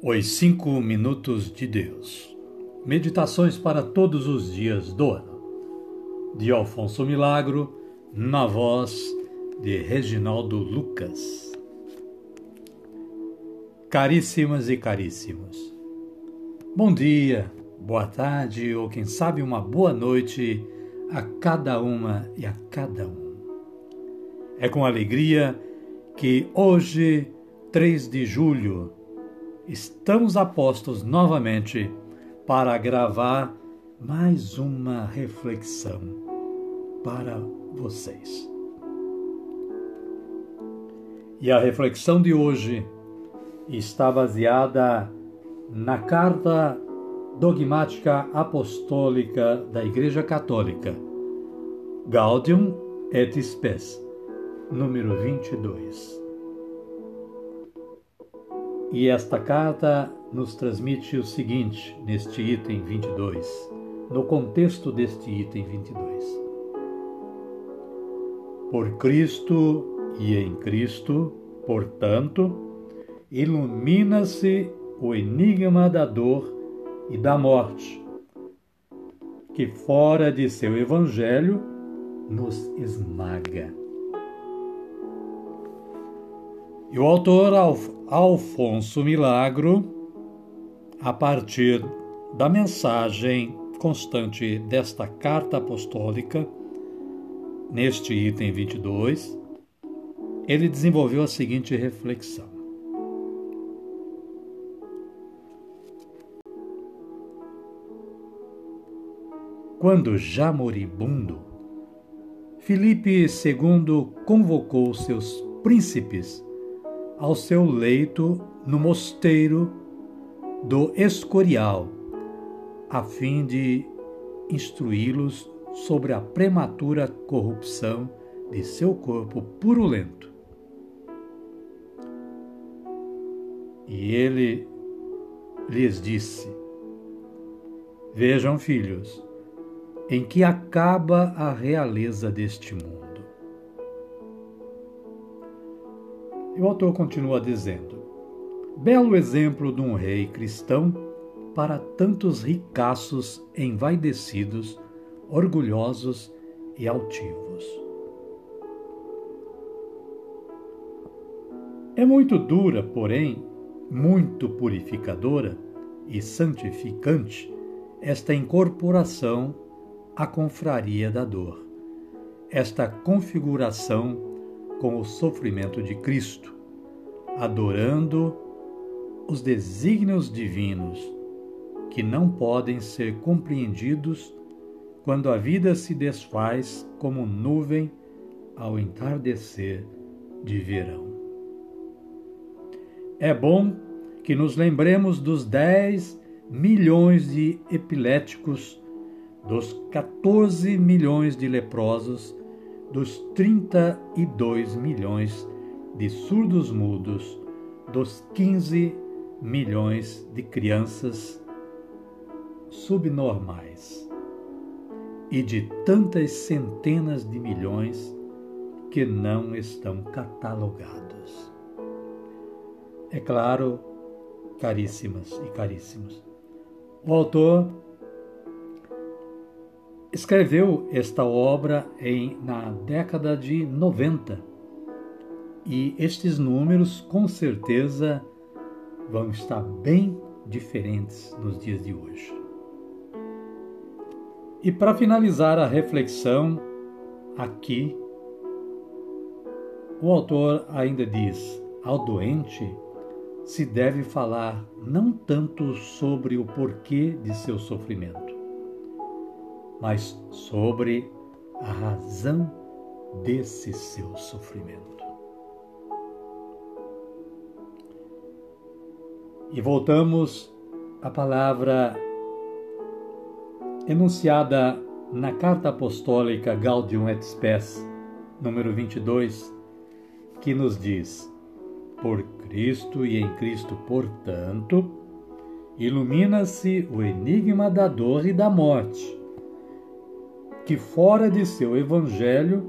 Os Cinco Minutos de Deus. Meditações para todos os dias do ano. De Alfonso Milagro, na voz de Reginaldo Lucas. Caríssimas e caríssimos, bom dia, boa tarde ou quem sabe uma boa noite a cada uma e a cada um. É com alegria que hoje, 3 de julho, estamos apostos novamente para gravar mais uma reflexão para vocês. E a reflexão de hoje está baseada na carta dogmática apostólica da Igreja Católica, Gaudium et Spes, número 22. E esta carta nos transmite o seguinte neste item 22, no contexto deste item 22. Por Cristo e em Cristo, portanto, ilumina-se o enigma da dor e da morte, que fora de seu evangelho nos esmaga. E o autor Alfonso Milagro, a partir da mensagem constante desta carta apostólica, neste item 22, ele desenvolveu a seguinte reflexão. Quando já moribundo, Filipe II convocou seus príncipes ao seu leito no mosteiro do Escorial, a fim de instruí-los sobre a prematura corrupção de seu corpo purulento. E ele lhes disse: Vejam, filhos, em que acaba a realeza deste mundo. E o autor continua dizendo: Belo exemplo de um rei cristão para tantos ricaços envaidecidos, orgulhosos e altivos. É muito dura, porém, muito purificadora e santificante esta incorporação à confraria da dor, esta configuração com o sofrimento de Cristo, adorando os desígnios divinos que não podem ser compreendidos quando a vida se desfaz como nuvem ao entardecer de verão. É bom que nos lembremos dos 10 milhões de epiléticos, dos 14 milhões de leprosos dos 32 milhões de surdos mudos, dos 15 milhões de crianças subnormais e de tantas centenas de milhões que não estão catalogados. É claro, caríssimas e caríssimos, o autor Escreveu esta obra em, na década de 90 e estes números com certeza vão estar bem diferentes nos dias de hoje. E para finalizar a reflexão aqui, o autor ainda diz: ao doente se deve falar não tanto sobre o porquê de seu sofrimento, mas sobre a razão desse seu sofrimento. E voltamos à palavra enunciada na carta apostólica Gaudium et Spes, número 22, que nos diz: Por Cristo e em Cristo, portanto, ilumina-se o enigma da dor e da morte que fora de seu evangelho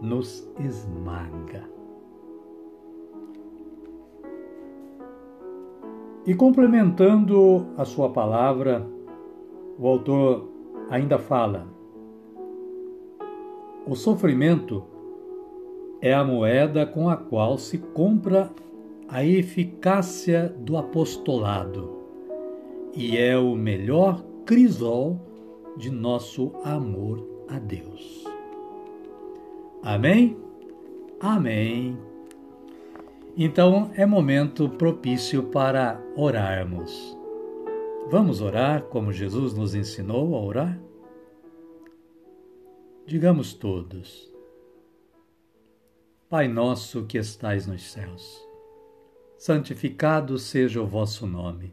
nos esmaga. E complementando a sua palavra, o autor ainda fala: o sofrimento é a moeda com a qual se compra a eficácia do apostolado e é o melhor crisol de nosso amor a Deus. Amém? Amém. Então é momento propício para orarmos. Vamos orar como Jesus nos ensinou a orar? Digamos todos: Pai nosso que estais nos céus, santificado seja o vosso nome.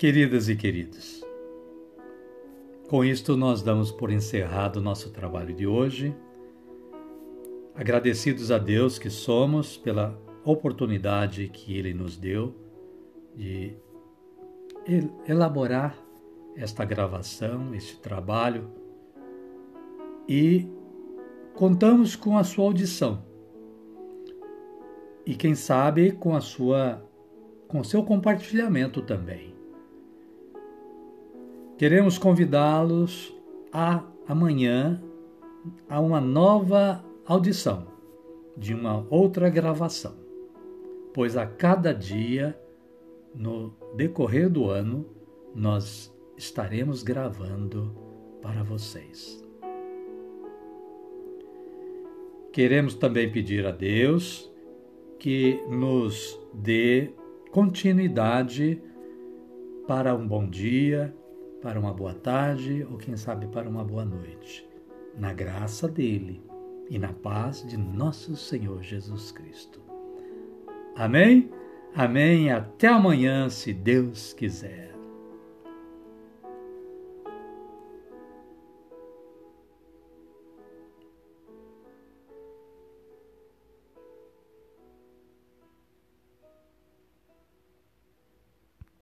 Queridas e queridos, com isto nós damos por encerrado o nosso trabalho de hoje. Agradecidos a Deus que somos pela oportunidade que Ele nos deu de elaborar esta gravação, este trabalho e contamos com a sua audição e quem sabe com a sua com seu compartilhamento também. Queremos convidá-los a amanhã a uma nova audição de uma outra gravação pois a cada dia, no decorrer do ano, nós estaremos gravando para vocês. Queremos também pedir a Deus que nos dê continuidade para um bom dia, para uma boa tarde ou quem sabe para uma boa noite, na graça dele e na paz de nosso Senhor Jesus Cristo. Amém? Amém. Até amanhã, se Deus quiser.